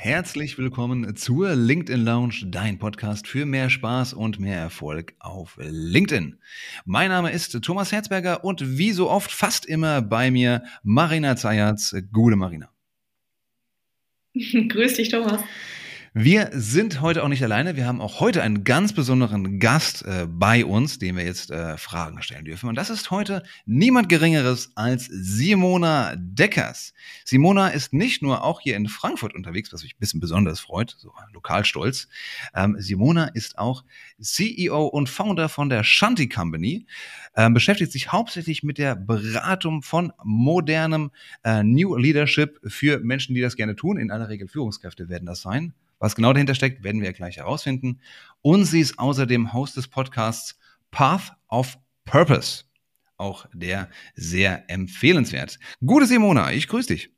herzlich willkommen zur LinkedIn Lounge, dein Podcast für mehr Spaß und mehr Erfolg auf LinkedIn. Mein Name ist Thomas Herzberger und wie so oft fast immer bei mir Marina Zayatz. Gute Marina. Grüß dich, Thomas. Wir sind heute auch nicht alleine. Wir haben auch heute einen ganz besonderen Gast äh, bei uns, dem wir jetzt äh, Fragen stellen dürfen. Und das ist heute niemand Geringeres als Simona Deckers. Simona ist nicht nur auch hier in Frankfurt unterwegs, was mich ein bisschen besonders freut, so lokalstolz. Ähm, Simona ist auch CEO und Founder von der Shanti Company, ähm, beschäftigt sich hauptsächlich mit der Beratung von modernem äh, New Leadership für Menschen, die das gerne tun. In aller Regel Führungskräfte werden das sein. Was genau dahinter steckt, werden wir gleich herausfinden. Und sie ist außerdem Host des Podcasts Path of Purpose. Auch der sehr empfehlenswert. Gute Simona, ich grüße dich.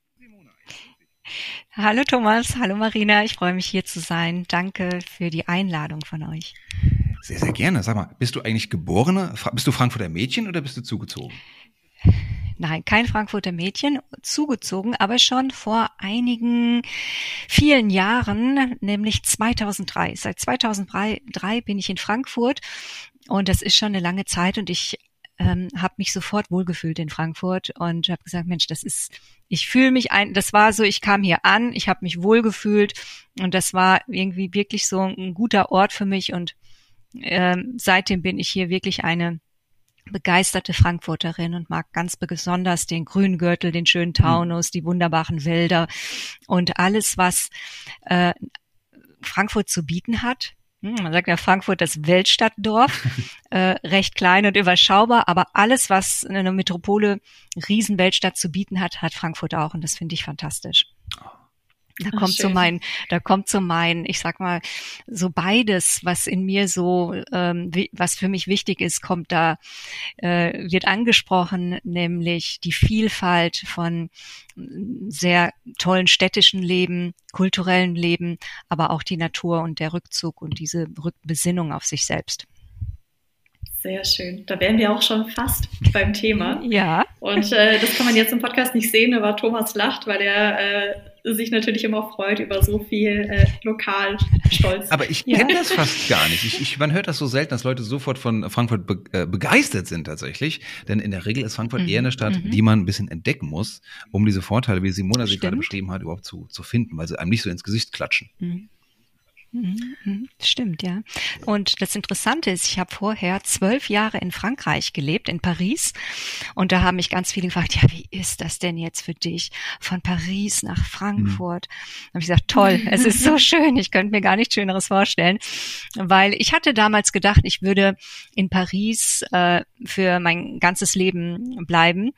Hallo Thomas, hallo Marina, ich freue mich hier zu sein. Danke für die Einladung von euch. Sehr, sehr gerne. Sag mal, bist du eigentlich geborene, bist du Frankfurter Mädchen oder bist du zugezogen? Nein, kein Frankfurter Mädchen, zugezogen, aber schon vor einigen vielen Jahren, nämlich 2003. Seit 2003 bin ich in Frankfurt und das ist schon eine lange Zeit und ich ähm, habe mich sofort wohlgefühlt in Frankfurt und habe gesagt, Mensch, das ist, ich fühle mich ein, das war so, ich kam hier an, ich habe mich wohlgefühlt und das war irgendwie wirklich so ein guter Ort für mich und ähm, seitdem bin ich hier wirklich eine begeisterte Frankfurterin und mag ganz besonders den grünen Gürtel, den schönen hm. Taunus, die wunderbaren Wälder und alles, was äh, Frankfurt zu bieten hat. Hm, man sagt ja Frankfurt das Weltstadtdorf, äh, recht klein und überschaubar, aber alles, was eine Metropole, Riesenweltstadt zu bieten hat, hat Frankfurt auch und das finde ich fantastisch. Da kommt schön. so mein, da kommt so mein, ich sag mal, so beides, was in mir so, ähm, was für mich wichtig ist, kommt da, äh, wird angesprochen, nämlich die Vielfalt von sehr tollen städtischen Leben, kulturellen Leben, aber auch die Natur und der Rückzug und diese Rückbesinnung auf sich selbst. Sehr schön. Da wären wir auch schon fast beim Thema. Ja. Und äh, das kann man jetzt im Podcast nicht sehen, aber Thomas lacht, weil er äh, sich natürlich immer freut über so viel äh, Lokalstolz. Aber ich kenne ja. das fast gar nicht. Ich, ich, man hört das so selten, dass Leute sofort von Frankfurt be äh, begeistert sind tatsächlich. Denn in der Regel ist Frankfurt mhm. eher eine Stadt, mhm. die man ein bisschen entdecken muss, um diese Vorteile, wie Simona sie gerade beschrieben hat, überhaupt zu, zu finden, weil sie einem nicht so ins Gesicht klatschen. Mhm. Mhm, mhm. Stimmt, ja. Und das Interessante ist, ich habe vorher zwölf Jahre in Frankreich gelebt, in Paris. Und da haben mich ganz viele gefragt, ja, wie ist das denn jetzt für dich? Von Paris nach Frankfurt. Mhm. Da habe ich gesagt, toll, es ist so schön, ich könnte mir gar nichts Schöneres vorstellen. Weil ich hatte damals gedacht, ich würde in Paris äh, für mein ganzes Leben bleiben.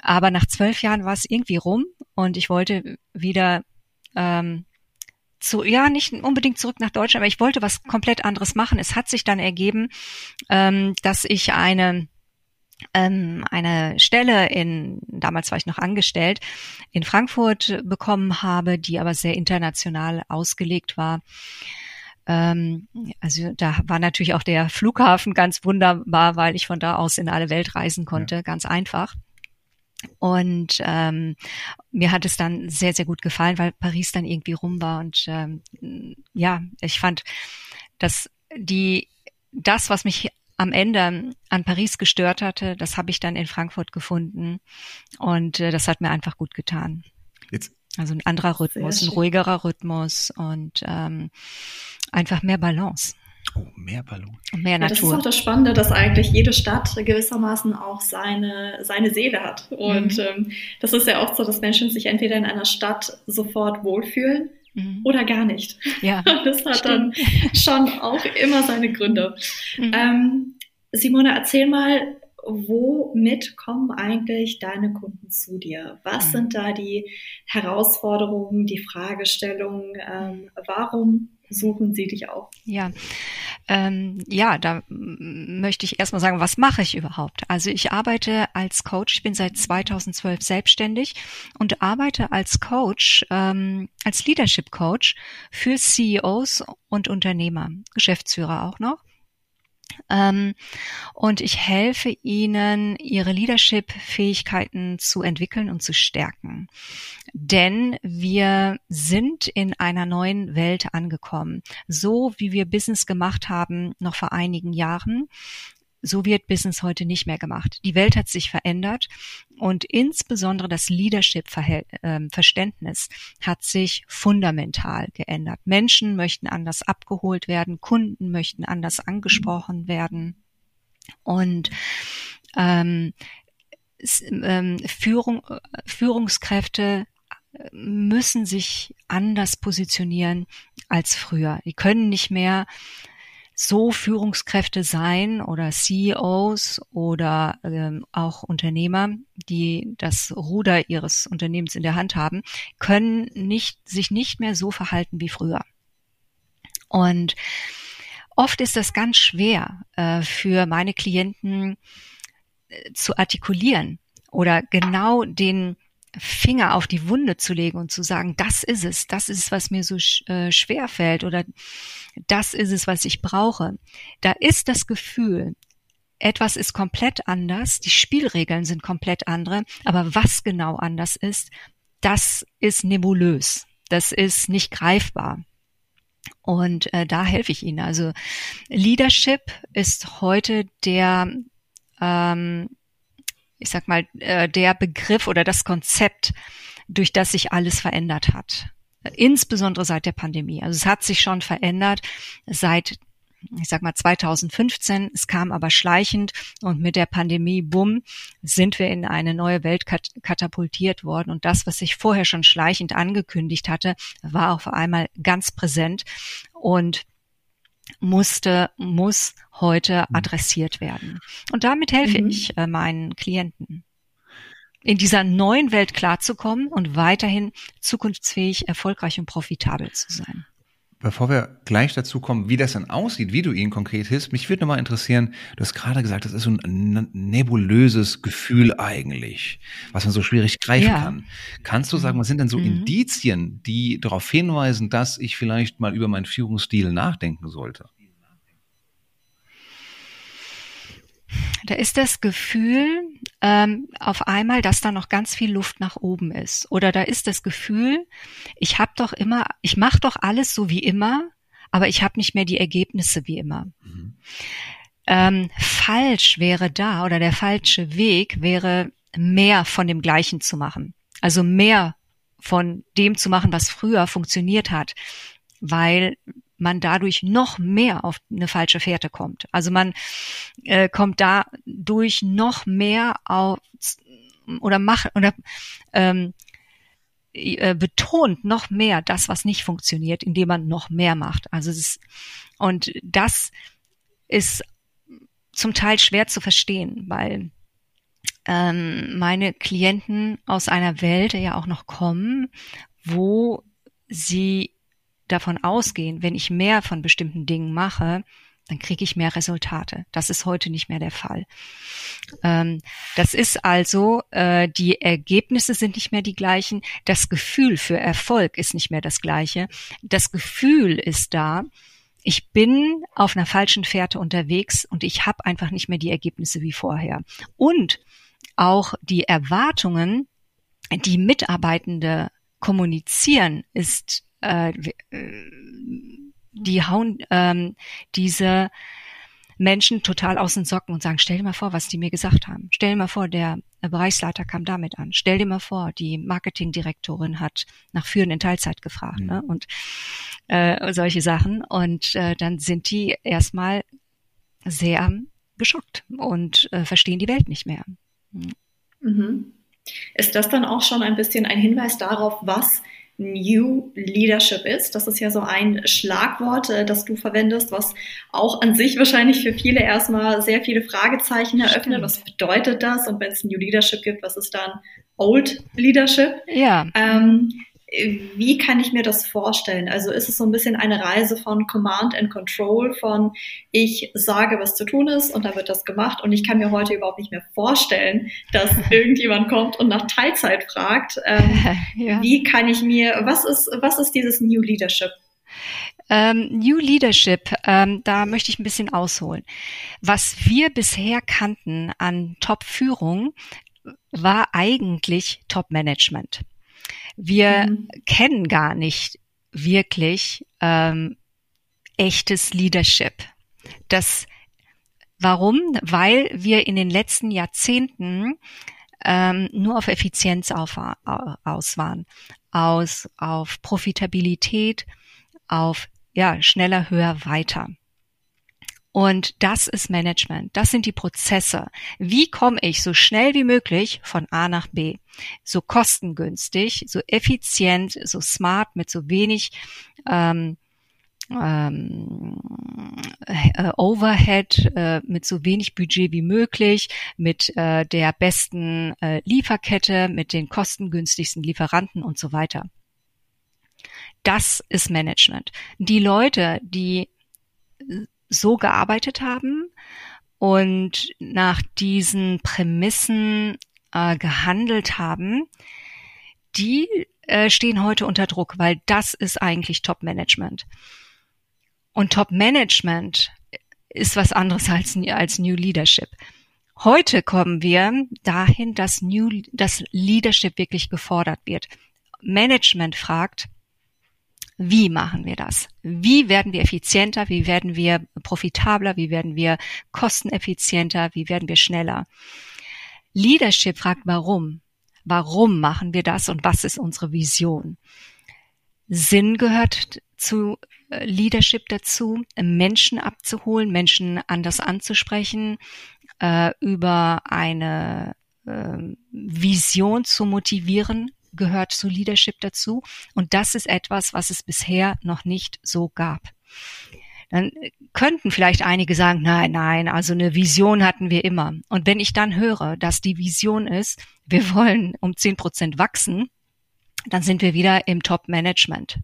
Aber nach zwölf Jahren war es irgendwie rum und ich wollte wieder ähm, zu, ja, nicht unbedingt zurück nach Deutschland, aber ich wollte was komplett anderes machen. Es hat sich dann ergeben, ähm, dass ich eine ähm, eine Stelle in, damals war ich noch angestellt, in Frankfurt bekommen habe, die aber sehr international ausgelegt war. Ähm, also da war natürlich auch der Flughafen ganz wunderbar, weil ich von da aus in alle Welt reisen konnte, ja. ganz einfach. Und ähm, mir hat es dann sehr, sehr gut gefallen, weil Paris dann irgendwie rum war. Und ähm, ja, ich fand, dass die das, was mich am Ende an Paris gestört hatte, das habe ich dann in Frankfurt gefunden. Und äh, das hat mir einfach gut getan. Jetzt. Also ein anderer Rhythmus, ein ruhigerer Rhythmus und ähm, einfach mehr Balance. Oh, mehr Ballon. Mehr Natur. Ja, das ist auch das Spannende, dass eigentlich jede Stadt gewissermaßen auch seine, seine Seele hat. Und mhm. ähm, das ist ja oft so, dass Menschen sich entweder in einer Stadt sofort wohlfühlen mhm. oder gar nicht. Ja, das hat stimmt. dann schon auch immer seine Gründe. Mhm. Ähm, Simone, erzähl mal, womit kommen eigentlich deine Kunden zu dir? Was mhm. sind da die Herausforderungen, die Fragestellungen? Ähm, warum suchen sie dich auf? Ja, ähm, ja, da möchte ich erstmal sagen, was mache ich überhaupt? Also ich arbeite als Coach, ich bin seit 2012 selbstständig und arbeite als Coach, ähm, als Leadership Coach für CEOs und Unternehmer, Geschäftsführer auch noch. Ähm, und ich helfe ihnen, ihre Leadership-Fähigkeiten zu entwickeln und zu stärken. Denn wir sind in einer neuen Welt angekommen. So wie wir Business gemacht haben noch vor einigen Jahren, so wird Business heute nicht mehr gemacht. Die Welt hat sich verändert und insbesondere das Leadership-Verständnis ähm, hat sich fundamental geändert. Menschen möchten anders abgeholt werden, Kunden möchten anders angesprochen werden und ähm, ähm, Führung, Führungskräfte müssen sich anders positionieren als früher. Die können nicht mehr so Führungskräfte sein oder CEOs oder ähm, auch Unternehmer, die das Ruder ihres Unternehmens in der Hand haben, können nicht, sich nicht mehr so verhalten wie früher. Und oft ist das ganz schwer äh, für meine Klienten äh, zu artikulieren oder genau den Finger auf die Wunde zu legen und zu sagen, das ist es, das ist es, was mir so äh, schwer fällt oder das ist es, was ich brauche. Da ist das Gefühl, etwas ist komplett anders, die Spielregeln sind komplett andere, aber was genau anders ist, das ist nebulös, das ist nicht greifbar. Und äh, da helfe ich Ihnen. Also Leadership ist heute der ähm, ich sag mal, äh, der Begriff oder das Konzept, durch das sich alles verändert hat. Insbesondere seit der Pandemie. Also es hat sich schon verändert seit ich sag mal 2015, es kam aber schleichend und mit der Pandemie, bumm, sind wir in eine neue Welt katapultiert worden und das, was sich vorher schon schleichend angekündigt hatte, war auf einmal ganz präsent und musste, muss heute mhm. adressiert werden. Und damit helfe mhm. ich äh, meinen Klienten in dieser neuen Welt klarzukommen und weiterhin zukunftsfähig, erfolgreich und profitabel zu sein. Bevor wir gleich dazu kommen, wie das dann aussieht, wie du ihn konkret hilfst, mich würde nochmal interessieren, du hast gerade gesagt, das ist so ein nebulöses Gefühl eigentlich, was man so schwierig greifen ja. kann. Kannst du sagen, was sind denn so mhm. Indizien, die darauf hinweisen, dass ich vielleicht mal über meinen Führungsstil nachdenken sollte? Da ist das Gefühl ähm, auf einmal, dass da noch ganz viel Luft nach oben ist. Oder da ist das Gefühl, ich habe doch immer, ich mache doch alles so wie immer, aber ich habe nicht mehr die Ergebnisse wie immer. Mhm. Ähm, falsch wäre da oder der falsche Weg wäre, mehr von dem Gleichen zu machen. Also mehr von dem zu machen, was früher funktioniert hat. Weil man dadurch noch mehr auf eine falsche Fährte kommt. Also man äh, kommt dadurch noch mehr auf oder macht oder ähm, äh, betont noch mehr das, was nicht funktioniert, indem man noch mehr macht. Also es ist, und das ist zum Teil schwer zu verstehen, weil ähm, meine Klienten aus einer Welt ja auch noch kommen, wo sie davon ausgehen, wenn ich mehr von bestimmten Dingen mache, dann kriege ich mehr Resultate. Das ist heute nicht mehr der Fall. Ähm, das ist also, äh, die Ergebnisse sind nicht mehr die gleichen, das Gefühl für Erfolg ist nicht mehr das gleiche. Das Gefühl ist da, ich bin auf einer falschen Fährte unterwegs und ich habe einfach nicht mehr die Ergebnisse wie vorher. Und auch die Erwartungen, die Mitarbeitende kommunizieren, ist äh, die hauen ähm, diese Menschen total aus den Socken und sagen, stell dir mal vor, was die mir gesagt haben. Stell dir mal vor, der Bereichsleiter kam damit an. Stell dir mal vor, die Marketingdirektorin hat nach Führen in Teilzeit gefragt mhm. ne? und äh, solche Sachen. Und äh, dann sind die erstmal sehr geschockt und äh, verstehen die Welt nicht mehr. Mhm. mhm. Ist das dann auch schon ein bisschen ein Hinweis darauf, was New Leadership ist. Das ist ja so ein Schlagwort, äh, das du verwendest, was auch an sich wahrscheinlich für viele erstmal sehr viele Fragezeichen eröffnet. Stimmt. Was bedeutet das? Und wenn es New Leadership gibt, was ist dann Old Leadership? Ja. Ähm, wie kann ich mir das vorstellen? Also ist es so ein bisschen eine Reise von Command and Control, von ich sage, was zu tun ist und dann wird das gemacht und ich kann mir heute überhaupt nicht mehr vorstellen, dass irgendjemand kommt und nach Teilzeit fragt. Ähm, ja. Wie kann ich mir, was ist, was ist dieses New Leadership? Ähm, New Leadership, ähm, da möchte ich ein bisschen ausholen. Was wir bisher kannten an Top-Führung, war eigentlich Top-Management. Wir mhm. kennen gar nicht wirklich ähm, echtes Leadership. Das Warum? Weil wir in den letzten Jahrzehnten ähm, nur auf Effizienz auf, aus waren, aus auf Profitabilität, auf ja schneller, höher, weiter. Und das ist Management. Das sind die Prozesse. Wie komme ich so schnell wie möglich von A nach B? So kostengünstig, so effizient, so smart, mit so wenig ähm, ähm, äh, Overhead äh, mit so wenig Budget wie möglich, mit äh, der besten äh, Lieferkette, mit den kostengünstigsten Lieferanten und so weiter. Das ist Management. Die Leute, die so gearbeitet haben und nach diesen Prämissen äh, gehandelt haben, die äh, stehen heute unter Druck, weil das ist eigentlich Top-Management. Und Top-Management ist was anderes als, als New Leadership. Heute kommen wir dahin, dass New, dass Leadership wirklich gefordert wird. Management fragt, wie machen wir das? Wie werden wir effizienter? Wie werden wir profitabler? Wie werden wir kosteneffizienter? Wie werden wir schneller? Leadership fragt, warum? Warum machen wir das und was ist unsere Vision? Sinn gehört zu äh, Leadership dazu, Menschen abzuholen, Menschen anders anzusprechen, äh, über eine äh, Vision zu motivieren, gehört zu Leadership dazu. Und das ist etwas, was es bisher noch nicht so gab. Dann könnten vielleicht einige sagen, nein, nein, also eine Vision hatten wir immer. Und wenn ich dann höre, dass die Vision ist, wir wollen um zehn Prozent wachsen, dann sind wir wieder im Top-Management.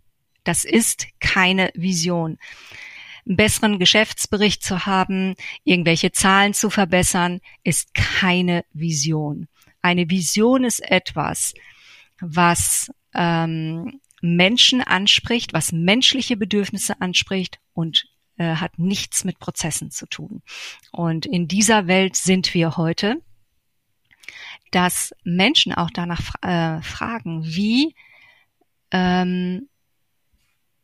Das ist keine Vision. Einen besseren Geschäftsbericht zu haben, irgendwelche Zahlen zu verbessern, ist keine Vision. Eine Vision ist etwas, was ähm, Menschen anspricht, was menschliche Bedürfnisse anspricht und äh, hat nichts mit Prozessen zu tun. Und in dieser Welt sind wir heute, dass Menschen auch danach äh, fragen, wie ähm,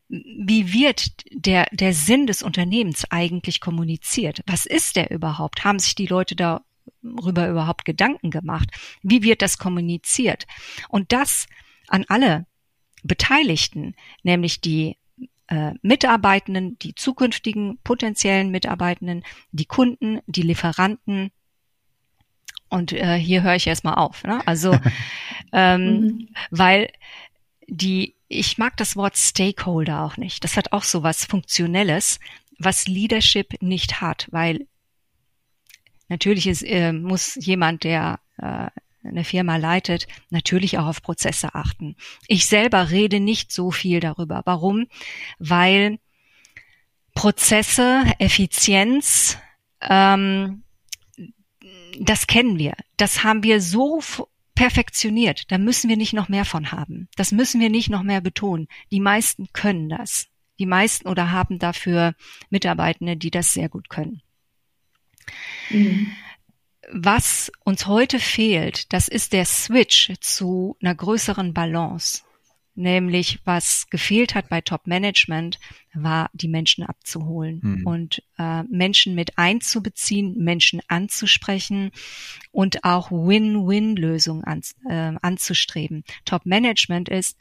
wie wird der, der Sinn des Unternehmens eigentlich kommuniziert? Was ist der überhaupt? Haben sich die Leute darüber überhaupt Gedanken gemacht? Wie wird das kommuniziert? Und das an alle Beteiligten, nämlich die äh, Mitarbeitenden, die zukünftigen potenziellen Mitarbeitenden, die Kunden, die Lieferanten. Und äh, hier höre ich erstmal auf. Ne? Also, ähm, mhm. weil die ich mag das Wort Stakeholder auch nicht. Das hat auch so was Funktionelles, was Leadership nicht hat, weil natürlich ist, äh, muss jemand, der äh, eine Firma leitet, natürlich auch auf Prozesse achten. Ich selber rede nicht so viel darüber. Warum? Weil Prozesse, Effizienz, ähm, das kennen wir. Das haben wir so perfektioniert. Da müssen wir nicht noch mehr von haben. Das müssen wir nicht noch mehr betonen. Die meisten können das. Die meisten oder haben dafür Mitarbeitende, die das sehr gut können. Mhm. Was uns heute fehlt, das ist der Switch zu einer größeren Balance. Nämlich, was gefehlt hat bei Top Management, war, die Menschen abzuholen mhm. und äh, Menschen mit einzubeziehen, Menschen anzusprechen und auch Win-Win-Lösungen an, äh, anzustreben. Top Management ist,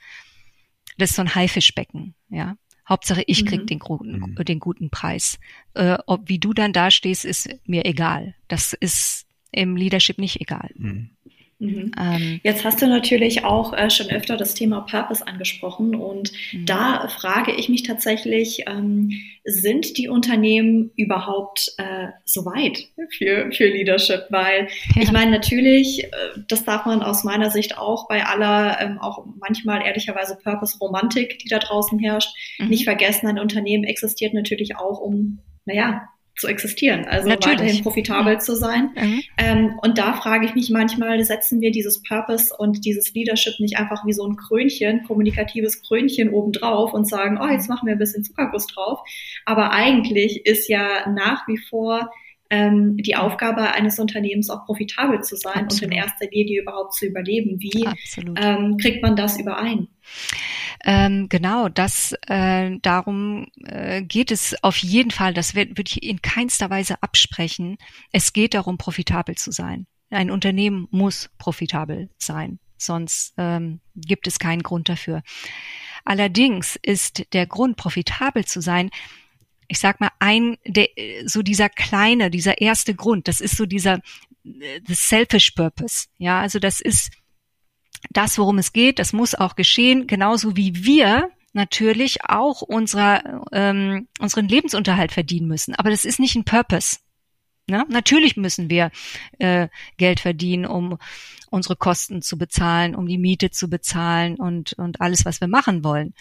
das ist so ein Haifischbecken, ja. Hauptsache, ich krieg mhm. den, guten, mhm. den guten Preis. Äh, ob wie du dann dastehst, ist mir egal. Das ist im Leadership nicht egal. Mhm. Mhm. Ähm, Jetzt hast du natürlich auch äh, schon öfter das Thema Purpose angesprochen und mhm. da frage ich mich tatsächlich, ähm, sind die Unternehmen überhaupt äh, so weit für, für Leadership? Weil ja. ich meine, natürlich, äh, das darf man aus meiner Sicht auch bei aller, ähm, auch manchmal ehrlicherweise Purpose-Romantik, die da draußen herrscht, mhm. nicht vergessen, ein Unternehmen existiert natürlich auch, um, naja, zu existieren, also Natürlich. weiterhin profitabel ja. zu sein. Mhm. Ähm, und da frage ich mich manchmal, setzen wir dieses Purpose und dieses Leadership nicht einfach wie so ein Krönchen, kommunikatives Krönchen obendrauf und sagen, oh, jetzt machen wir ein bisschen Zuckerguss drauf. Aber eigentlich ist ja nach wie vor ähm, die Aufgabe eines Unternehmens auch profitabel zu sein Absolut. und in erster Linie überhaupt zu überleben. Wie ähm, kriegt man das überein? Ähm, genau, das äh, darum äh, geht es auf jeden Fall. Das würde ich in keinster Weise absprechen. Es geht darum, profitabel zu sein. Ein Unternehmen muss profitabel sein, sonst ähm, gibt es keinen Grund dafür. Allerdings ist der Grund, profitabel zu sein, ich sag mal, ein, der, so dieser kleine, dieser erste Grund, das ist so dieser the selfish purpose. Ja, also das ist das, worum es geht, das muss auch geschehen, genauso wie wir natürlich auch unserer, ähm, unseren Lebensunterhalt verdienen müssen. Aber das ist nicht ein Purpose. Ne? Natürlich müssen wir äh, Geld verdienen, um unsere Kosten zu bezahlen, um die Miete zu bezahlen und, und alles, was wir machen wollen.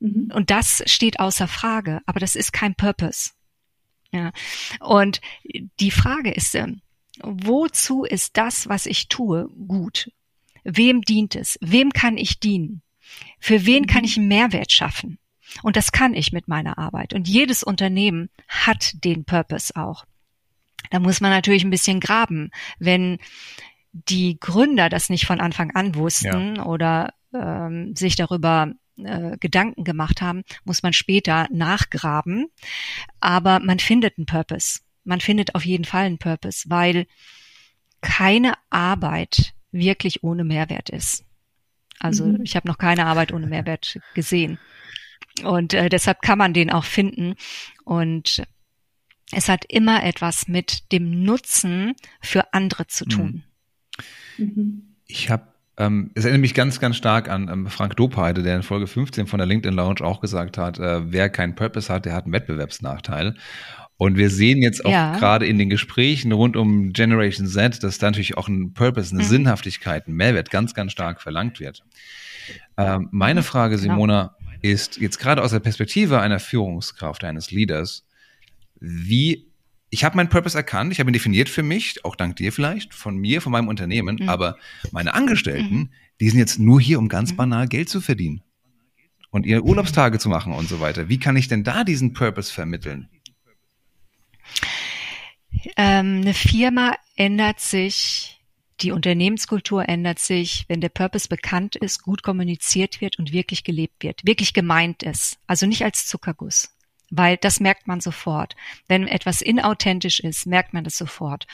Mhm. Und das steht außer Frage, aber das ist kein Purpose. Ja. Und die Frage ist, äh, wozu ist das, was ich tue, gut? Wem dient es? Wem kann ich dienen? Für wen kann mhm. ich einen Mehrwert schaffen? Und das kann ich mit meiner Arbeit. Und jedes Unternehmen hat den Purpose auch. Da muss man natürlich ein bisschen graben. Wenn die Gründer das nicht von Anfang an wussten ja. oder ähm, sich darüber äh, Gedanken gemacht haben, muss man später nachgraben. Aber man findet einen Purpose. Man findet auf jeden Fall einen Purpose, weil keine Arbeit wirklich ohne Mehrwert ist. Also mhm. ich habe noch keine Arbeit ohne Mehrwert gesehen. Und äh, deshalb kann man den auch finden. Und es hat immer etwas mit dem Nutzen für andere zu tun. Mhm. Ich habe ähm, es erinnert mich ganz, ganz stark an ähm, Frank Dopeide, der in Folge 15 von der LinkedIn Lounge auch gesagt hat, äh, wer keinen Purpose hat, der hat einen Wettbewerbsnachteil. Und wir sehen jetzt auch ja. gerade in den Gesprächen rund um Generation Z, dass da natürlich auch ein Purpose, eine mhm. Sinnhaftigkeit, ein Mehrwert ganz, ganz stark verlangt wird. Ähm, meine Frage, genau. Simona, genau. ist jetzt gerade aus der Perspektive einer Führungskraft, eines Leaders, wie ich habe meinen Purpose erkannt, ich habe ihn definiert für mich, auch dank dir vielleicht, von mir, von meinem Unternehmen, mhm. aber meine Angestellten, mhm. die sind jetzt nur hier, um ganz mhm. banal Geld zu verdienen und ihre Urlaubstage zu machen und so weiter. Wie kann ich denn da diesen Purpose vermitteln? Ähm, eine Firma ändert sich, die Unternehmenskultur ändert sich, wenn der Purpose bekannt ist, gut kommuniziert wird und wirklich gelebt wird, wirklich gemeint ist. Also nicht als Zuckerguss weil das merkt man sofort. Wenn etwas inauthentisch ist, merkt man das sofort.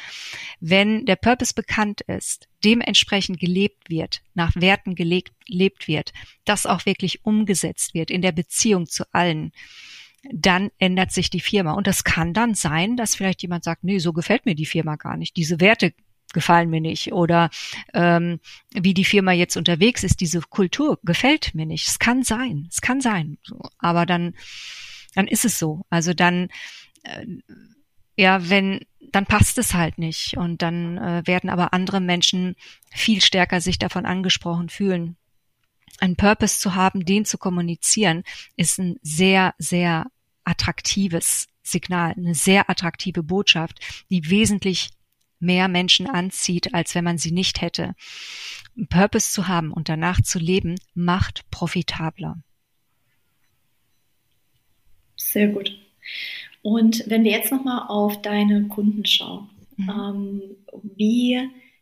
Wenn der Purpose bekannt ist, dementsprechend gelebt wird, nach Werten gelebt, gelebt wird, das auch wirklich umgesetzt wird in der Beziehung zu allen, dann ändert sich die Firma. Und das kann dann sein, dass vielleicht jemand sagt, nee, so gefällt mir die Firma gar nicht. Diese Werte gefallen mir nicht oder ähm, wie die Firma jetzt unterwegs ist, diese Kultur gefällt mir nicht. Es kann sein, es kann sein. Aber dann dann ist es so. Also dann, äh, ja, wenn, dann passt es halt nicht. Und dann äh, werden aber andere Menschen viel stärker sich davon angesprochen fühlen. Ein Purpose zu haben, den zu kommunizieren, ist ein sehr, sehr attraktives Signal, eine sehr attraktive Botschaft, die wesentlich mehr Menschen anzieht, als wenn man sie nicht hätte. Ein Purpose zu haben und danach zu leben, macht profitabler. Sehr gut. Und wenn wir jetzt nochmal auf deine Kunden schauen, mhm. ähm, wie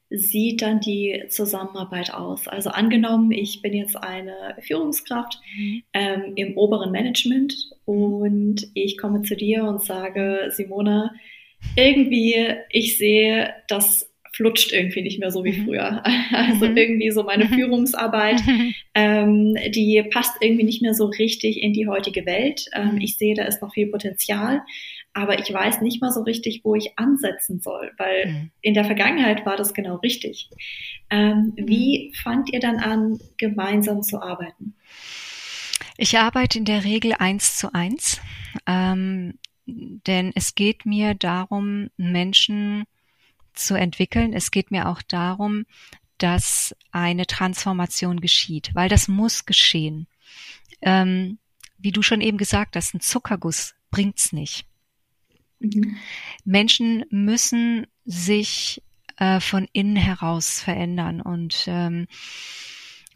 sieht dann die Zusammenarbeit aus? Also angenommen, ich bin jetzt eine Führungskraft mhm. ähm, im oberen Management und ich komme zu dir und sage, Simona, irgendwie, ich sehe, dass flutscht irgendwie nicht mehr so wie mhm. früher. Also mhm. irgendwie so meine mhm. Führungsarbeit, ähm, die passt irgendwie nicht mehr so richtig in die heutige Welt. Ähm, ich sehe, da ist noch viel Potenzial, aber ich weiß nicht mal so richtig, wo ich ansetzen soll, weil in der Vergangenheit war das genau richtig. Ähm, wie fangt ihr dann an, gemeinsam zu arbeiten? Ich arbeite in der Regel eins zu eins, ähm, denn es geht mir darum, Menschen zu entwickeln. Es geht mir auch darum, dass eine Transformation geschieht, weil das muss geschehen. Ähm, wie du schon eben gesagt hast, ein Zuckerguss bringt's nicht. Mhm. Menschen müssen sich äh, von innen heraus verändern und ähm,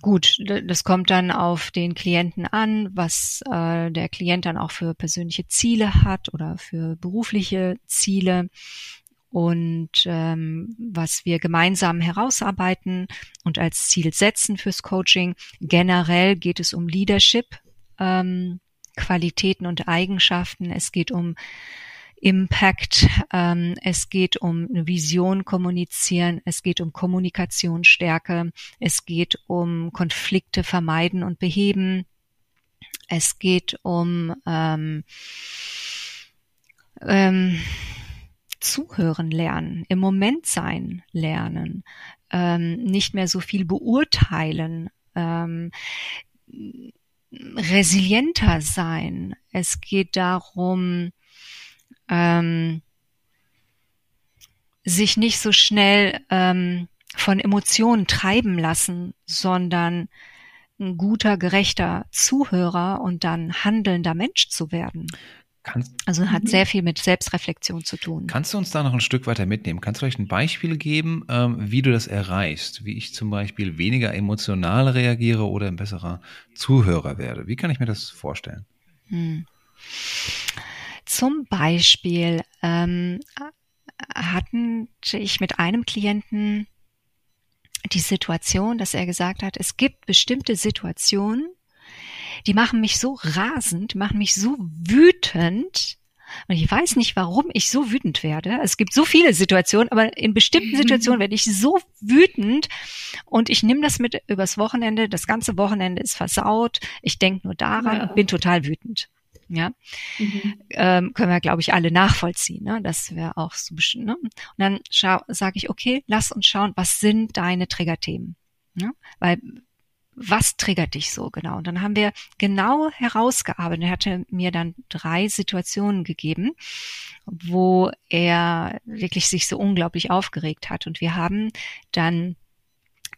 Gut, das kommt dann auf den Klienten an, was äh, der Klient dann auch für persönliche Ziele hat oder für berufliche Ziele und ähm, was wir gemeinsam herausarbeiten und als Ziel setzen fürs Coaching. Generell geht es um Leadership, ähm, Qualitäten und Eigenschaften. Es geht um Impact, ähm, es geht um eine Vision kommunizieren, es geht um Kommunikationsstärke, es geht um Konflikte vermeiden und beheben, es geht um ähm, ähm, Zuhören lernen, im Moment sein lernen, ähm, nicht mehr so viel beurteilen, ähm, resilienter sein. Es geht darum, ähm, sich nicht so schnell ähm, von Emotionen treiben lassen, sondern ein guter, gerechter Zuhörer und dann handelnder Mensch zu werden. Kannst, also hat mhm. sehr viel mit Selbstreflexion zu tun. Kannst du uns da noch ein Stück weiter mitnehmen? Kannst du vielleicht ein Beispiel geben, ähm, wie du das erreichst? Wie ich zum Beispiel weniger emotional reagiere oder ein besserer Zuhörer werde? Wie kann ich mir das vorstellen? Hm. Zum Beispiel ähm, hatten ich mit einem Klienten die Situation, dass er gesagt hat, es gibt bestimmte Situationen, die machen mich so rasend, machen mich so wütend. Und ich weiß nicht, warum ich so wütend werde. Es gibt so viele Situationen, aber in bestimmten Situationen werde ich so wütend und ich nehme das mit übers Wochenende. Das ganze Wochenende ist versaut. Ich denke nur daran, ja. bin total wütend. Ja, mhm. ähm, können wir, glaube ich, alle nachvollziehen. Ne? Das wäre auch so. Ne? Und dann sage ich, okay, lass uns schauen, was sind deine Triggerthemen? Ne? Weil was triggert dich so genau? Und dann haben wir genau herausgearbeitet. Er hatte mir dann drei Situationen gegeben, wo er wirklich sich so unglaublich aufgeregt hat. Und wir haben dann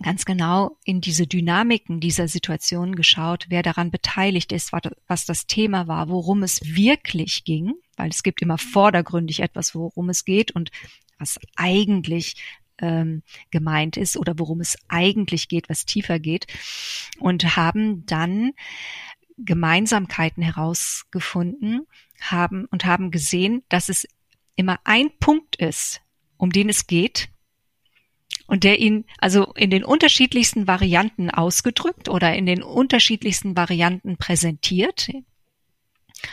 ganz genau in diese Dynamiken dieser Situation geschaut, wer daran beteiligt ist, was das Thema war, worum es wirklich ging, weil es gibt immer vordergründig etwas, worum es geht und was eigentlich ähm, gemeint ist oder worum es eigentlich geht, was tiefer geht und haben dann Gemeinsamkeiten herausgefunden haben und haben gesehen, dass es immer ein Punkt ist, um den es geht, und der ihn also in den unterschiedlichsten Varianten ausgedrückt oder in den unterschiedlichsten Varianten präsentiert.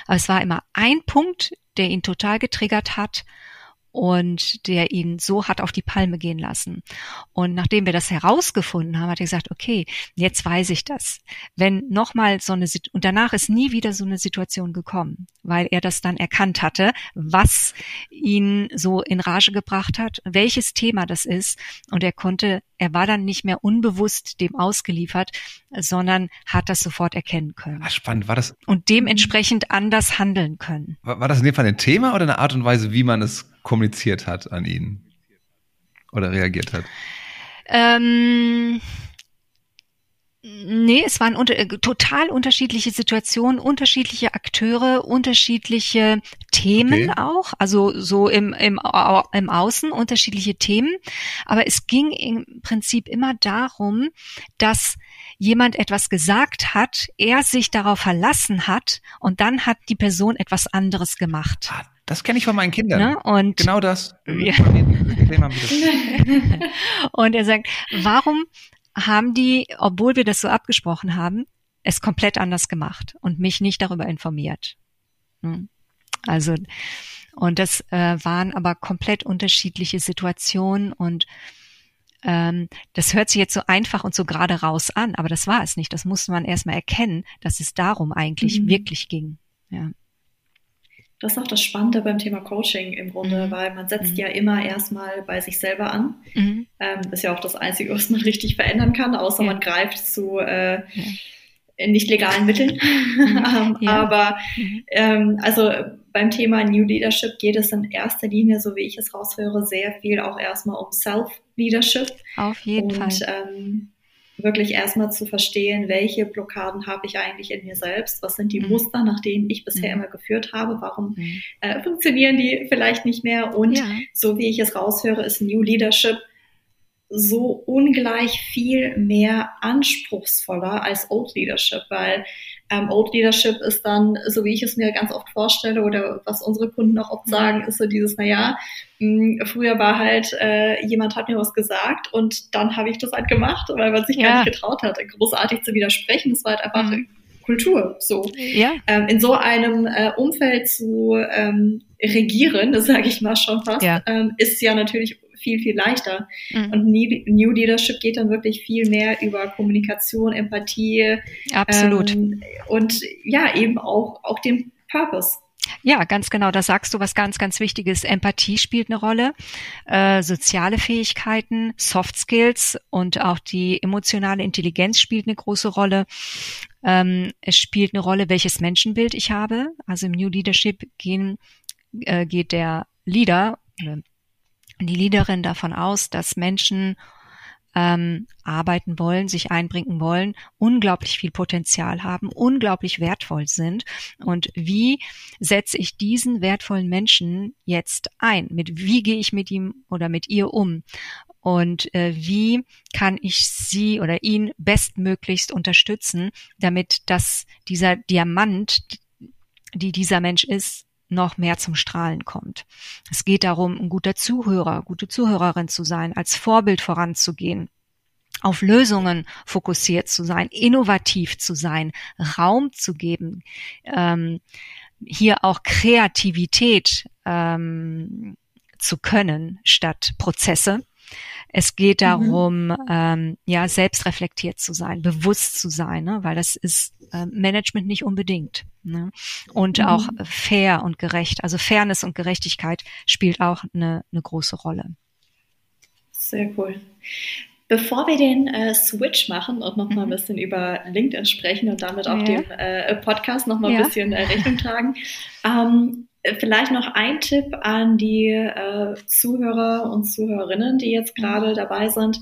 Aber es war immer ein Punkt, der ihn total getriggert hat und der ihn so hat auf die Palme gehen lassen. Und nachdem wir das herausgefunden haben, hat er gesagt, okay, jetzt weiß ich das. Wenn nochmal so eine, und danach ist nie wieder so eine Situation gekommen, weil er das dann erkannt hatte, was ihn so in Rage gebracht hat, welches Thema das ist. Und er konnte, er war dann nicht mehr unbewusst dem ausgeliefert, sondern hat das sofort erkennen können. Ach, spannend, war das? Und dementsprechend anders handeln können. War, war das in dem Fall ein Thema oder eine Art und Weise, wie man es kommuniziert hat an ihn oder reagiert hat? Ähm, nee, es waren unter, äh, total unterschiedliche Situationen, unterschiedliche Akteure, unterschiedliche Themen okay. auch, also so im, im, im Außen unterschiedliche Themen. Aber es ging im Prinzip immer darum, dass jemand etwas gesagt hat, er sich darauf verlassen hat und dann hat die Person etwas anderes gemacht. Ah, das kenne ich von meinen Kindern. Ne? Und genau das. Ja. und er sagt, warum haben die, obwohl wir das so abgesprochen haben, es komplett anders gemacht und mich nicht darüber informiert. Hm. Also, und das äh, waren aber komplett unterschiedliche Situationen und ähm, das hört sich jetzt so einfach und so gerade raus an, aber das war es nicht. Das musste man erstmal erkennen, dass es darum eigentlich mhm. wirklich ging. Ja. Das ist auch das Spannende beim Thema Coaching im Grunde, mhm. weil man setzt mhm. ja immer erstmal bei sich selber an. Mhm. Ähm, ist ja auch das Einzige, was man richtig verändern kann, außer ja. man greift zu äh, ja. nicht legalen Mitteln. Ja. Aber mhm. ähm, also beim Thema New Leadership geht es in erster Linie, so wie ich es raushöre, sehr viel auch erstmal um Self-Leadership. Auf jeden Und, Fall. Ähm, wirklich erstmal zu verstehen, welche Blockaden habe ich eigentlich in mir selbst, was sind die mhm. Muster, nach denen ich bisher mhm. immer geführt habe, warum mhm. äh, funktionieren die vielleicht nicht mehr und ja. so wie ich es raushöre, ist New Leadership so ungleich viel mehr anspruchsvoller als Old Leadership, weil ähm, Old Leadership ist dann, so wie ich es mir ganz oft vorstelle oder was unsere Kunden auch oft mhm. sagen, ist so dieses, naja, mh, hm, früher war halt, äh, jemand hat mir was gesagt und dann habe ich das halt gemacht, weil man sich ja. gar nicht getraut hat, großartig zu widersprechen. Das war halt einfach mhm. Kultur. So ja. ähm, in so einem äh, Umfeld zu ähm, regieren, das sage ich mal schon fast, ja. ähm, ist ja natürlich viel, viel leichter. Mhm. Und New Leadership geht dann wirklich viel mehr über Kommunikation, Empathie. Absolut. Ähm, und ja, eben auch, auch den Purpose. Ja, ganz genau. Da sagst du was ganz, ganz Wichtiges. Empathie spielt eine Rolle, äh, soziale Fähigkeiten, Soft Skills und auch die emotionale Intelligenz spielt eine große Rolle. Ähm, es spielt eine Rolle, welches Menschenbild ich habe. Also im New Leadership gehen, äh, geht der Leader, die Leaderin davon aus, dass Menschen ähm, arbeiten wollen, sich einbringen wollen, unglaublich viel Potenzial haben, unglaublich wertvoll sind. Und wie setze ich diesen wertvollen Menschen jetzt ein? Mit wie gehe ich mit ihm oder mit ihr um? Und äh, wie kann ich sie oder ihn bestmöglichst unterstützen, damit dass dieser Diamant, die dieser Mensch ist, noch mehr zum Strahlen kommt. Es geht darum, ein guter Zuhörer, gute Zuhörerin zu sein, als Vorbild voranzugehen, auf Lösungen fokussiert zu sein, innovativ zu sein, Raum zu geben, ähm, hier auch Kreativität ähm, zu können statt Prozesse. Es geht mhm. darum, mhm. ähm, ja, selbstreflektiert zu sein, bewusst zu sein, ne? weil das ist äh, Management nicht unbedingt. Ne? Und mhm. auch fair und gerecht. Also Fairness und Gerechtigkeit spielt auch eine, eine große Rolle. Sehr cool. Bevor wir den äh, Switch machen und noch mal ein mhm. bisschen über LinkedIn sprechen und damit auch ja. dem äh, Podcast noch mal ein ja. bisschen äh, Rechnung tragen, ähm, vielleicht noch ein Tipp an die äh, Zuhörer und Zuhörerinnen, die jetzt gerade mhm. dabei sind.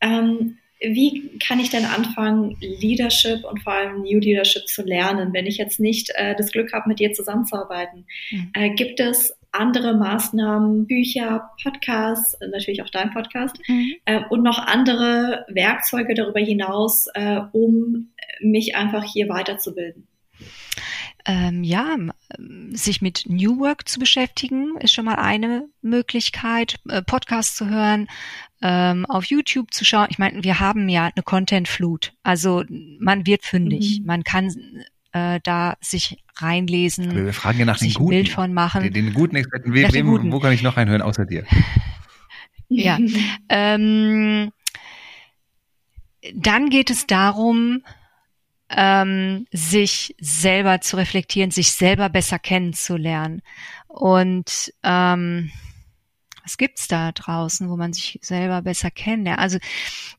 Ähm, wie kann ich denn anfangen, Leadership und vor allem New Leadership zu lernen, wenn ich jetzt nicht äh, das Glück habe, mit dir zusammenzuarbeiten? Mhm. Äh, gibt es andere Maßnahmen, Bücher, Podcasts, natürlich auch dein Podcast mhm. äh, und noch andere Werkzeuge darüber hinaus, äh, um mich einfach hier weiterzubilden? Ähm, ja, sich mit New Work zu beschäftigen, ist schon mal eine Möglichkeit, äh, Podcasts zu hören, ähm, auf YouTube zu schauen. Ich meine, wir haben ja eine Content-Flut. Also man wird fündig. Mhm. Man kann äh, da sich reinlesen. wir fragen ja nach den guten. Bild von machen. Den, den guten Experten. Wem, wem, guten. Wo kann ich noch reinhören außer dir? ja. ähm, dann geht es darum, ähm, sich selber zu reflektieren, sich selber besser kennenzulernen. Und ähm, was gibt's da draußen, wo man sich selber besser kennt? Also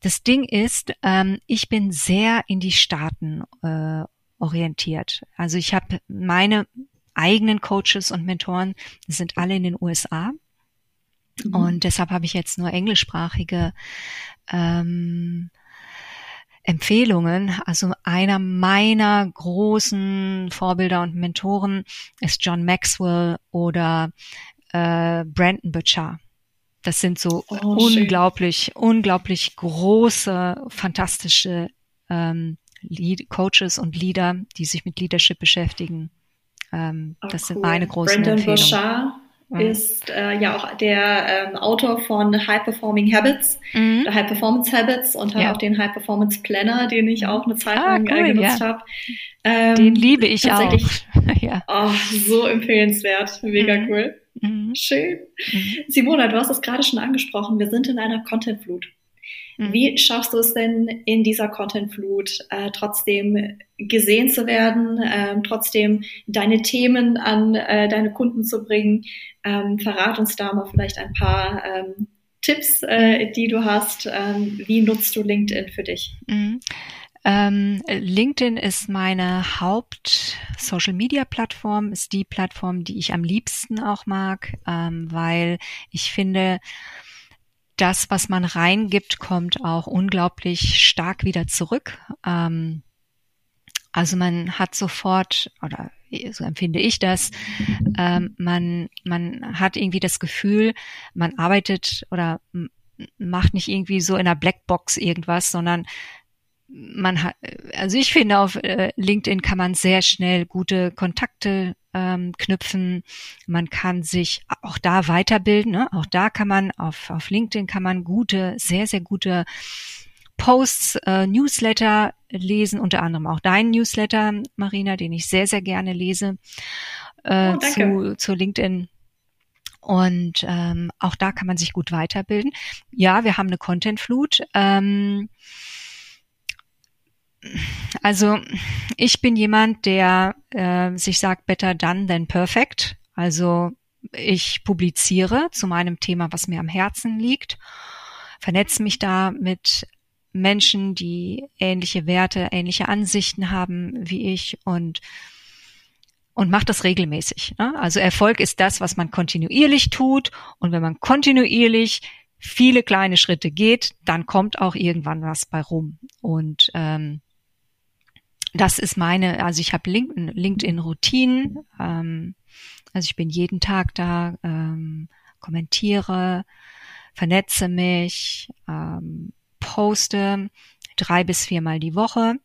das Ding ist, ähm, ich bin sehr in die Staaten äh, orientiert. Also ich habe meine eigenen Coaches und Mentoren, die sind alle in den USA. Mhm. Und deshalb habe ich jetzt nur englischsprachige ähm, Empfehlungen. Also einer meiner großen Vorbilder und Mentoren ist John Maxwell oder äh, Brandon Butcher. Das sind so oh, unglaublich, schön. unglaublich große, fantastische ähm, Lead Coaches und Leader, die sich mit Leadership beschäftigen. Ähm, oh, das cool. sind meine großen Brandon Empfehlungen. Bouchard mhm. ist äh, ja auch der ähm, Autor von High Performing Habits, mhm. High Performance Habits und hat ja. auch den High Performance Planner, den ich auch eine Zeit ah, lang ah, cool, äh, genutzt ja. habe. Ähm, den liebe ich auch. ja. Oh, so empfehlenswert, mega mhm. cool. Mhm. Schön. Mhm. Simona, du hast es gerade schon angesprochen. Wir sind in einer Content-Flut. Mhm. Wie schaffst du es denn in dieser Content-Flut äh, trotzdem gesehen zu werden, äh, trotzdem deine Themen an äh, deine Kunden zu bringen? Ähm, verrat uns da mal vielleicht ein paar ähm, Tipps, äh, die du hast. Ähm, wie nutzt du LinkedIn für dich? Mhm. Ähm, LinkedIn ist meine Haupt-Social-Media-Plattform, ist die Plattform, die ich am liebsten auch mag, ähm, weil ich finde, das, was man reingibt, kommt auch unglaublich stark wieder zurück. Ähm, also man hat sofort, oder so empfinde ich das, ähm, man, man hat irgendwie das Gefühl, man arbeitet oder macht nicht irgendwie so in einer Blackbox irgendwas, sondern man hat, also ich finde, auf äh, LinkedIn kann man sehr schnell gute Kontakte ähm, knüpfen. Man kann sich auch da weiterbilden. Ne? Auch da kann man auf, auf LinkedIn kann man gute, sehr, sehr gute Posts, äh, Newsletter lesen, unter anderem auch deinen Newsletter, Marina, den ich sehr, sehr gerne lese, äh, oh, zu, zu LinkedIn. Und ähm, auch da kann man sich gut weiterbilden. Ja, wir haben eine Content-Flut. Ähm, also ich bin jemand, der äh, sich sagt, better done than perfect. Also ich publiziere zu meinem Thema, was mir am Herzen liegt, vernetze mich da mit Menschen, die ähnliche Werte, ähnliche Ansichten haben wie ich und und macht das regelmäßig. Ne? Also Erfolg ist das, was man kontinuierlich tut und wenn man kontinuierlich viele kleine Schritte geht, dann kommt auch irgendwann was bei rum. Und ähm, das ist meine, also ich habe LinkedIn-Routinen, ähm, also ich bin jeden Tag da, ähm, kommentiere, vernetze mich, ähm, poste drei bis viermal die Woche.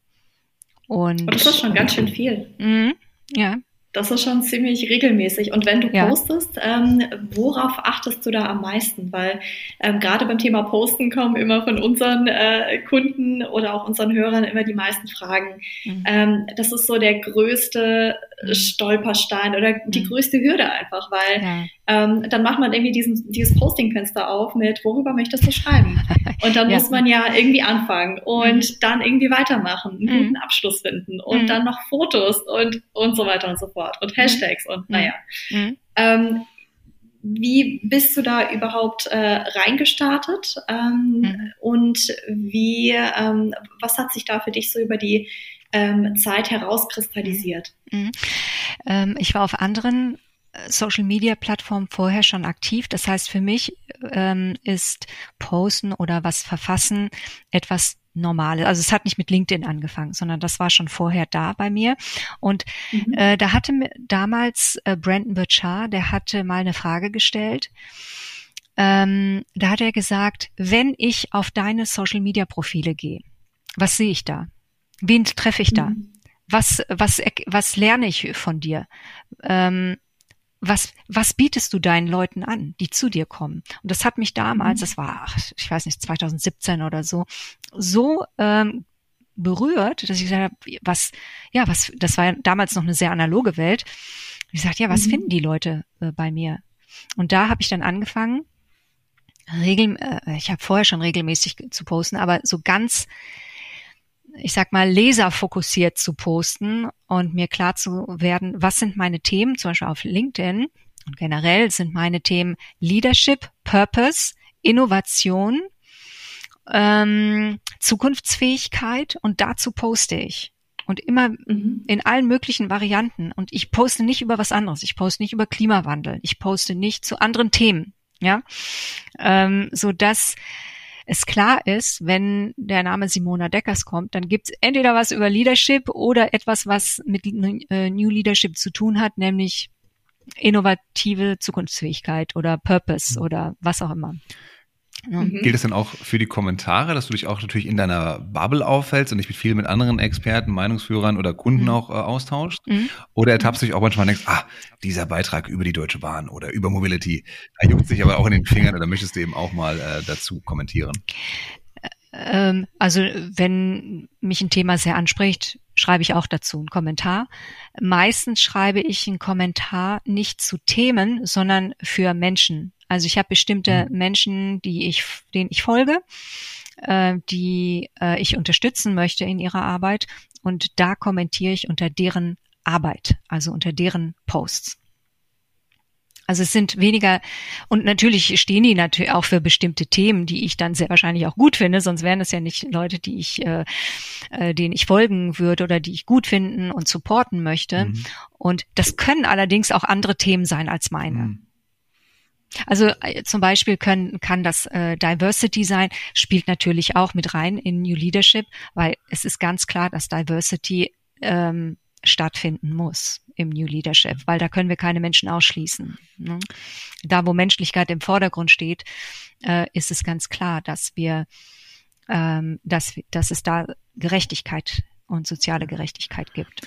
Und das ist schon ganz schön viel. Mh, ja, das ist schon ziemlich regelmäßig. Und wenn du ja. postest, ähm, worauf achtest du da am meisten? Weil ähm, gerade beim Thema Posten kommen immer von unseren äh, Kunden oder auch unseren Hörern immer die meisten Fragen. Mhm. Ähm, das ist so der größte. Stolperstein oder die mhm. größte Hürde einfach, weil ja. ähm, dann macht man irgendwie diesen, dieses Postingfenster auf mit, worüber möchtest du schreiben? Und dann ja. muss man ja irgendwie anfangen und mhm. dann irgendwie weitermachen, einen guten mhm. Abschluss finden und mhm. dann noch Fotos und, und so weiter und so fort und Hashtags und naja. Ähm, wie bist du da überhaupt äh, reingestartet ähm, mhm. und wie, ähm, was hat sich da für dich so über die ähm, Zeit herauskristallisiert? Mhm. Ähm, ich war auf anderen äh, Social Media Plattformen vorher schon aktiv. Das heißt, für mich ähm, ist Posten oder was verfassen etwas Normales. Also es hat nicht mit LinkedIn angefangen, sondern das war schon vorher da bei mir. Und mhm. äh, da hatte damals äh, Brandon Burchard, der hatte mal eine Frage gestellt. Ähm, da hat er gesagt, wenn ich auf deine Social Media Profile gehe, was sehe ich da? Wen treffe ich da? Mhm. Was, was, was lerne ich von dir? Ähm, was, was bietest du deinen Leuten an, die zu dir kommen? Und das hat mich damals, mhm. das war, ich weiß nicht, 2017 oder so, so ähm, berührt, dass ich gesagt habe, was, ja, was, das war damals noch eine sehr analoge Welt. Ich sagte, ja, was mhm. finden die Leute äh, bei mir? Und da habe ich dann angefangen, regel, äh, ich habe vorher schon regelmäßig zu posten, aber so ganz ich sag mal, leserfokussiert zu posten und mir klar zu werden, was sind meine Themen, zum Beispiel auf LinkedIn und generell sind meine Themen Leadership, Purpose, Innovation, ähm, Zukunftsfähigkeit und dazu poste ich. Und immer mhm. in allen möglichen Varianten. Und ich poste nicht über was anderes. Ich poste nicht über Klimawandel. Ich poste nicht zu anderen Themen. Ja, ähm, so dass es klar ist, wenn der Name Simona Deckers kommt, dann gibt es entweder was über Leadership oder etwas, was mit äh, New Leadership zu tun hat, nämlich innovative Zukunftsfähigkeit oder Purpose mhm. oder was auch immer. Mhm. Gilt es dann auch für die Kommentare, dass du dich auch natürlich in deiner Bubble aufhältst und dich mit viel mit anderen Experten, Meinungsführern oder Kunden mhm. auch äh, austauschst? Mhm. Oder ertappst du dich auch manchmal und denkst, ah, dieser Beitrag über die Deutsche Bahn oder über Mobility, da juckt sich aber auch in den Fingern oder möchtest du eben auch mal äh, dazu kommentieren? Ähm, also wenn mich ein Thema sehr anspricht, schreibe ich auch dazu einen Kommentar. Meistens schreibe ich einen Kommentar nicht zu Themen, sondern für Menschen. Also ich habe bestimmte mhm. Menschen, die ich, denen ich folge, äh, die äh, ich unterstützen möchte in ihrer Arbeit und da kommentiere ich unter deren Arbeit, also unter deren Posts. Also es sind weniger, und natürlich stehen die natürlich auch für bestimmte Themen, die ich dann sehr wahrscheinlich auch gut finde, sonst wären es ja nicht Leute, die ich, äh, äh, denen ich folgen würde oder die ich gut finden und supporten möchte. Mhm. Und das können allerdings auch andere Themen sein als meine. Mhm. Also äh, zum Beispiel können, kann das äh, Diversity sein, spielt natürlich auch mit rein in New Leadership, weil es ist ganz klar, dass Diversity ähm, stattfinden muss im New Leadership, weil da können wir keine Menschen ausschließen. Ne? Da, wo Menschlichkeit im Vordergrund steht, äh, ist es ganz klar, dass wir, ähm, dass, dass es da Gerechtigkeit und soziale Gerechtigkeit gibt.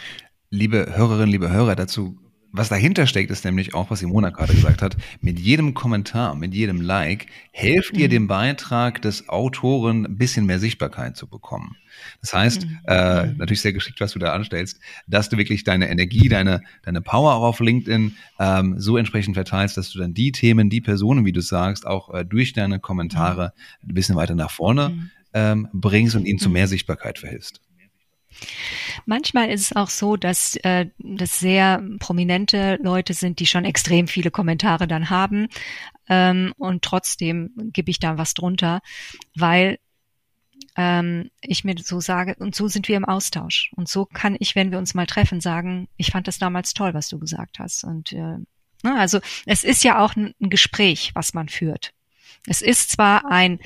Liebe Hörerinnen, liebe Hörer, dazu was dahinter steckt, ist nämlich auch, was Simona gerade gesagt hat. Mit jedem Kommentar, mit jedem Like helft mhm. ihr dem Beitrag des Autoren ein bisschen mehr Sichtbarkeit zu bekommen. Das heißt, mhm. äh, natürlich sehr geschickt, was du da anstellst, dass du wirklich deine Energie, deine, deine Power auch auf LinkedIn ähm, so entsprechend verteilst, dass du dann die Themen, die Personen, wie du sagst, auch äh, durch deine Kommentare ein bisschen weiter nach vorne mhm. ähm, bringst und ihnen zu mhm. mehr Sichtbarkeit verhilfst. Manchmal ist es auch so, dass äh, das sehr prominente Leute sind, die schon extrem viele Kommentare dann haben. Ähm, und trotzdem gebe ich da was drunter, weil ähm, ich mir so sage, und so sind wir im Austausch. Und so kann ich, wenn wir uns mal treffen, sagen, ich fand das damals toll, was du gesagt hast. Und äh, ne, also es ist ja auch ein, ein Gespräch, was man führt. Es ist zwar ein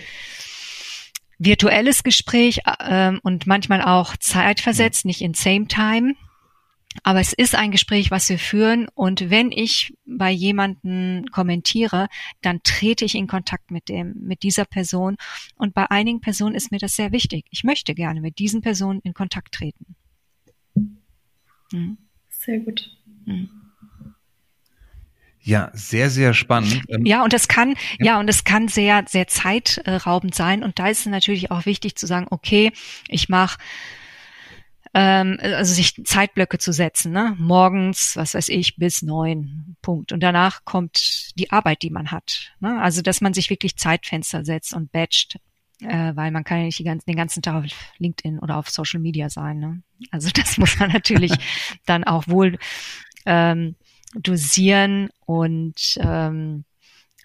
virtuelles Gespräch äh, und manchmal auch zeitversetzt, nicht in same time. Aber es ist ein Gespräch, was wir führen. Und wenn ich bei jemanden kommentiere, dann trete ich in Kontakt mit dem, mit dieser Person. Und bei einigen Personen ist mir das sehr wichtig. Ich möchte gerne mit diesen Personen in Kontakt treten. Mhm. Sehr gut. Mhm. Ja, sehr, sehr spannend. Ähm, ja, und es kann, ja. ja, und es kann sehr, sehr zeitraubend sein. Und da ist es natürlich auch wichtig zu sagen, okay, ich mache ähm, also sich Zeitblöcke zu setzen, ne? morgens, was weiß ich, bis neun, Punkt. Und danach kommt die Arbeit, die man hat. Ne? Also, dass man sich wirklich Zeitfenster setzt und batcht, äh, weil man kann ja nicht die ganzen, den ganzen Tag auf LinkedIn oder auf Social Media sein. Ne? Also, das muss man natürlich dann auch wohl ähm, dosieren und ähm,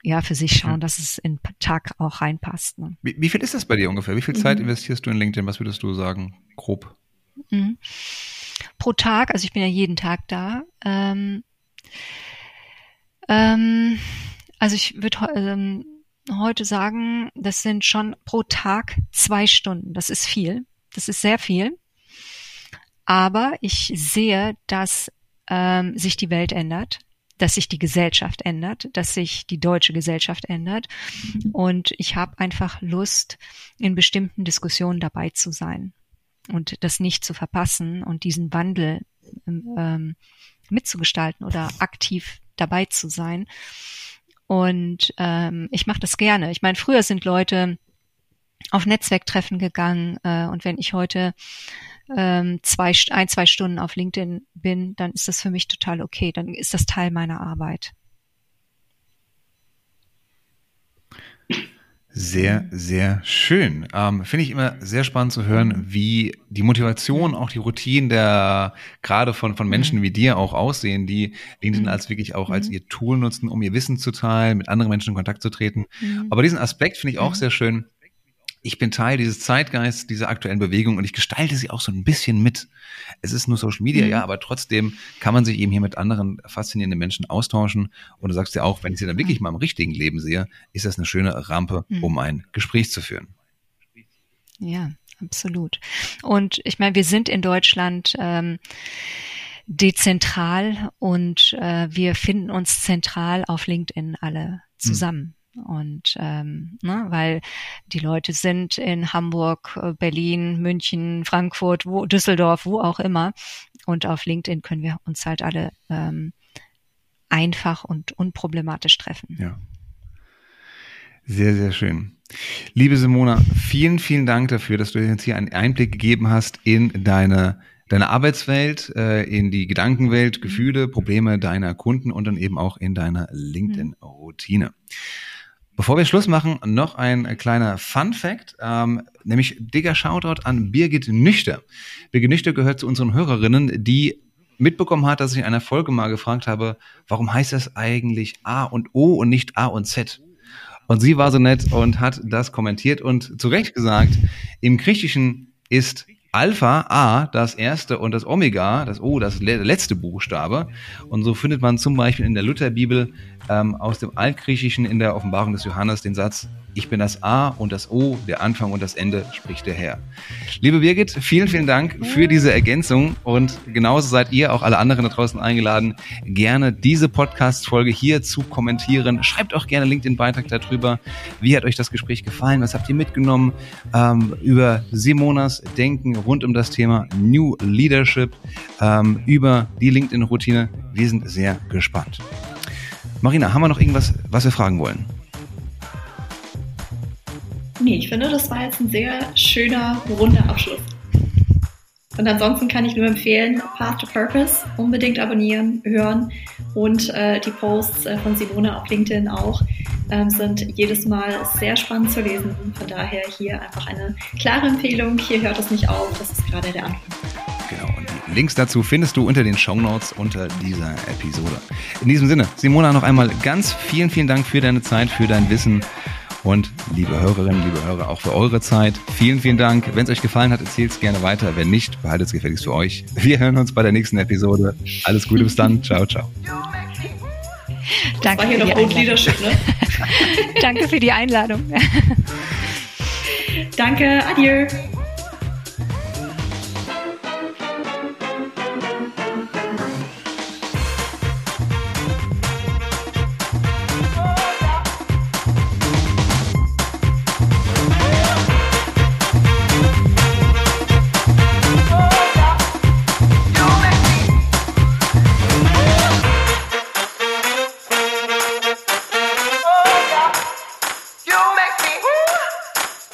ja, für sich schauen, dass es in Tag auch reinpasst. Ne? Wie, wie, viel ist das bei dir ungefähr? Wie viel Zeit mhm. investierst du in LinkedIn? Was würdest du sagen, grob? Mhm. Pro Tag, also ich bin ja jeden Tag da. Ähm, ähm, also ich würde ähm, heute sagen, das sind schon pro Tag zwei Stunden. Das ist viel. Das ist sehr viel. Aber ich sehe, dass ähm, sich die Welt ändert, dass sich die Gesellschaft ändert, dass sich die deutsche Gesellschaft ändert. Und ich habe einfach Lust, in bestimmten Diskussionen dabei zu sein und das nicht zu verpassen und diesen Wandel ähm, mitzugestalten oder aktiv dabei zu sein. Und ähm, ich mache das gerne. Ich meine, früher sind Leute auf Netzwerktreffen gegangen äh, und wenn ich heute ähm, zwei, ein, zwei Stunden auf LinkedIn bin, dann ist das für mich total okay. Dann ist das Teil meiner Arbeit. Sehr, sehr schön. Ähm, Finde ich immer sehr spannend zu hören, wie die Motivation, auch die Routinen der gerade von, von Menschen mhm. wie dir auch aussehen, die LinkedIn mhm. als wirklich auch als mhm. ihr Tool nutzen, um ihr Wissen zu teilen, mit anderen Menschen in Kontakt zu treten. Aber diesen Aspekt finde ich auch sehr schön, ich bin Teil dieses Zeitgeists, dieser aktuellen Bewegung und ich gestalte sie auch so ein bisschen mit. Es ist nur Social Media, mhm. ja, aber trotzdem kann man sich eben hier mit anderen faszinierenden Menschen austauschen. Und du sagst ja auch, wenn ich sie dann wirklich mal im richtigen Leben sehe, ist das eine schöne Rampe, mhm. um ein Gespräch zu führen. Ja, absolut. Und ich meine, wir sind in Deutschland ähm, dezentral und äh, wir finden uns zentral auf LinkedIn alle mhm. Und ähm, ne, weil die Leute sind in Hamburg, äh, Berlin, München, Frankfurt, wo, Düsseldorf, wo auch immer. Und auf LinkedIn können wir uns halt alle ähm, einfach und unproblematisch treffen. Ja. Sehr, sehr schön. Liebe Simona, vielen, vielen Dank dafür, dass du jetzt hier einen Einblick gegeben hast in deine deine Arbeitswelt, äh, in die Gedankenwelt, Gefühle, Probleme deiner Kunden und dann eben auch in deiner LinkedIn-Routine. Bevor wir Schluss machen, noch ein kleiner Fun Fact, ähm, nämlich dicker Shoutout an Birgit Nüchter. Birgit Nüchter gehört zu unseren Hörerinnen, die mitbekommen hat, dass ich in einer Folge mal gefragt habe, warum heißt das eigentlich A und O und nicht A und Z? Und sie war so nett und hat das kommentiert und zu Recht gesagt, im Griechischen ist Alpha, A, das erste und das Omega, das O, das letzte Buchstabe. Und so findet man zum Beispiel in der Lutherbibel ähm, aus dem Altgriechischen in der Offenbarung des Johannes den Satz, ich bin das A und das O, der Anfang und das Ende, spricht der Herr. Liebe Birgit, vielen, vielen Dank für diese Ergänzung und genauso seid ihr, auch alle anderen da draußen eingeladen, gerne diese Podcast-Folge hier zu kommentieren. Schreibt auch gerne LinkedIn-Beitrag darüber. Wie hat euch das Gespräch gefallen? Was habt ihr mitgenommen ähm, über Simonas Denken rund um das Thema New Leadership, ähm, über die LinkedIn-Routine? Wir sind sehr gespannt. Marina, haben wir noch irgendwas, was wir fragen wollen? Nee, ich finde, das war jetzt ein sehr schöner, runder Abschluss. Und ansonsten kann ich nur empfehlen, Path to Purpose unbedingt abonnieren, hören und äh, die Posts äh, von Simone auf LinkedIn auch ähm, sind jedes Mal sehr spannend zu lesen. Von daher hier einfach eine klare Empfehlung. Hier hört es nicht auf, das ist gerade der Anfang. Links dazu findest du unter den Show Notes unter dieser Episode. In diesem Sinne, Simona, noch einmal ganz vielen, vielen Dank für deine Zeit, für dein Wissen und liebe Hörerinnen, liebe Hörer, auch für eure Zeit. Vielen, vielen Dank. Wenn es euch gefallen hat, erzählt es gerne weiter. Wenn nicht, behaltet es gefälligst für euch. Wir hören uns bei der nächsten Episode. Alles Gute, bis dann. Ciao, ciao. Danke war hier noch Old Leadership, ne? Danke für die Einladung. Danke, adieu.